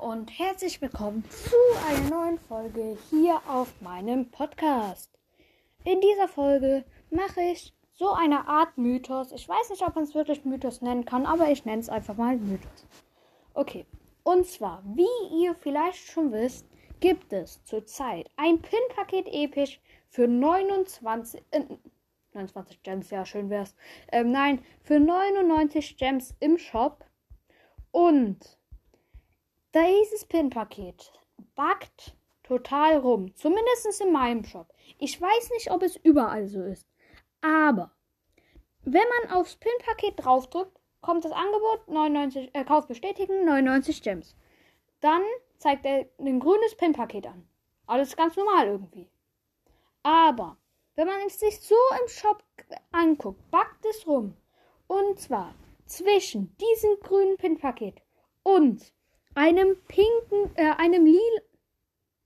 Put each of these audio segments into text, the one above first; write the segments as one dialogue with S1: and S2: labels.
S1: und herzlich willkommen zu einer neuen Folge hier auf meinem Podcast. In dieser Folge mache ich so eine Art Mythos. Ich weiß nicht, ob man es wirklich Mythos nennen kann, aber ich nenne es einfach mal Mythos. Okay, und zwar, wie ihr vielleicht schon wisst, gibt es zurzeit ein Pin-Paket episch für 29, äh, 29 Gems, ja, schön wär's. Ähm, nein, für 99 Gems im Shop. Und dieses Pin-Paket backt total rum. Zumindest in meinem Shop. Ich weiß nicht, ob es überall so ist. Aber wenn man aufs Pin-Paket draufdrückt, kommt das Angebot 99, äh, Kauf bestätigen, 99 Gems. Dann zeigt er ein grünes Pin-Paket an. Alles ganz normal irgendwie. Aber wenn man es sich so im Shop anguckt, backt es rum. Und zwar zwischen diesem grünen Pin-Paket und einem pinken, äh, einem lila,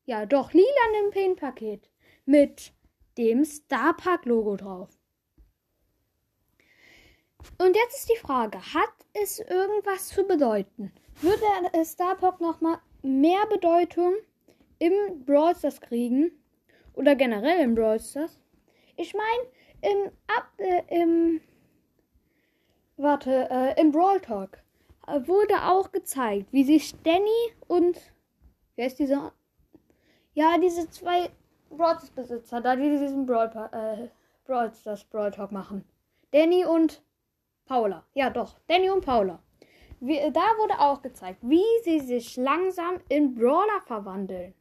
S1: ja doch, lilanen Pin-Paket mit dem Starpark-Logo drauf. Und jetzt ist die Frage, hat es irgendwas zu bedeuten? Würde Starpark nochmal mehr Bedeutung im Brawl Stars kriegen? Oder generell im Brawl Stars? Ich meine, im, Ab, äh, im, warte, äh, im Brawl Talk wurde auch gezeigt, wie sich Danny und wer ist dieser? Ja, diese zwei Broadstars-Besitzer, da die diesen Broad, äh, Broadstars Broad Talk machen. Danny und Paula. Ja, doch, Danny und Paula. Wie, da wurde auch gezeigt, wie sie sich langsam in Brawler verwandeln.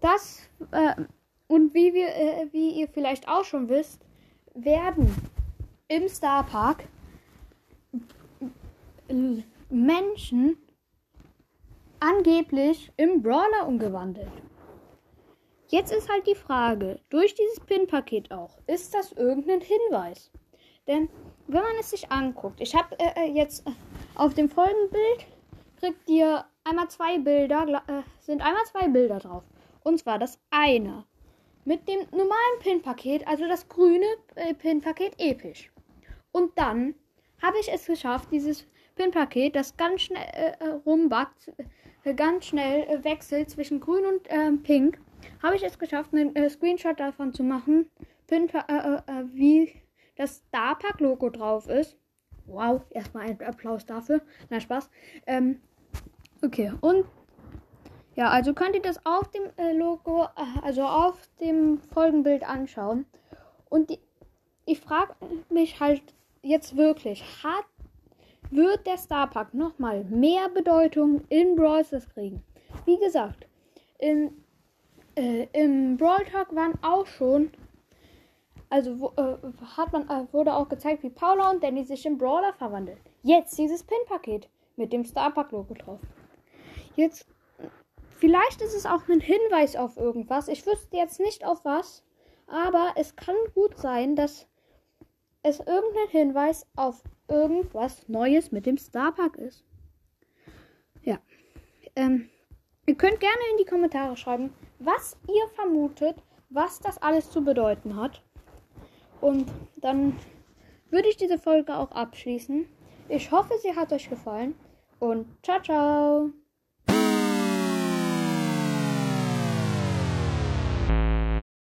S1: Das äh, und wie wir, äh, wie ihr vielleicht auch schon wisst, werden im Star Park Menschen angeblich im Brawler umgewandelt. Jetzt ist halt die Frage, durch dieses Pin-Paket auch, ist das irgendein Hinweis? Denn wenn man es sich anguckt, ich habe äh, äh, jetzt auf dem folgenden Bild, kriegt ihr einmal zwei Bilder, äh, sind einmal zwei Bilder drauf. Und zwar das eine mit dem normalen Pin-Paket, also das grüne äh, Pin-Paket episch. Und dann habe ich es geschafft, dieses Pin-Paket, das ganz schnell äh, äh rumbackt, äh, ganz schnell äh, wechselt zwischen grün und ähm, pink, habe ich es geschafft, einen äh, Screenshot davon zu machen, Pin äh, wie das Starpack-Logo drauf ist. Wow, erstmal ein Applaus dafür. Na, Spaß. Ähm, okay, und ja, also könnt ihr das auf dem Logo, also auf dem Folgenbild anschauen. Und die, ich frage mich halt jetzt wirklich, hat wird der Starpark nochmal mehr Bedeutung in Brawl Stars kriegen. Wie gesagt, in, äh, im Brawl Talk waren auch schon, also wo, äh, hat man, äh, wurde auch gezeigt, wie Paula und Danny sich in Brawler verwandeln. Jetzt dieses Pin-Paket mit dem Starpark-Logo drauf. Jetzt, vielleicht ist es auch ein Hinweis auf irgendwas. Ich wüsste jetzt nicht auf was, aber es kann gut sein, dass es irgendein Hinweis auf irgendwas Neues mit dem Starpark ist. Ja. Ähm, ihr könnt gerne in die Kommentare schreiben, was ihr vermutet, was das alles zu bedeuten hat. Und dann würde ich diese Folge auch abschließen. Ich hoffe, sie hat euch gefallen. Und ciao, ciao.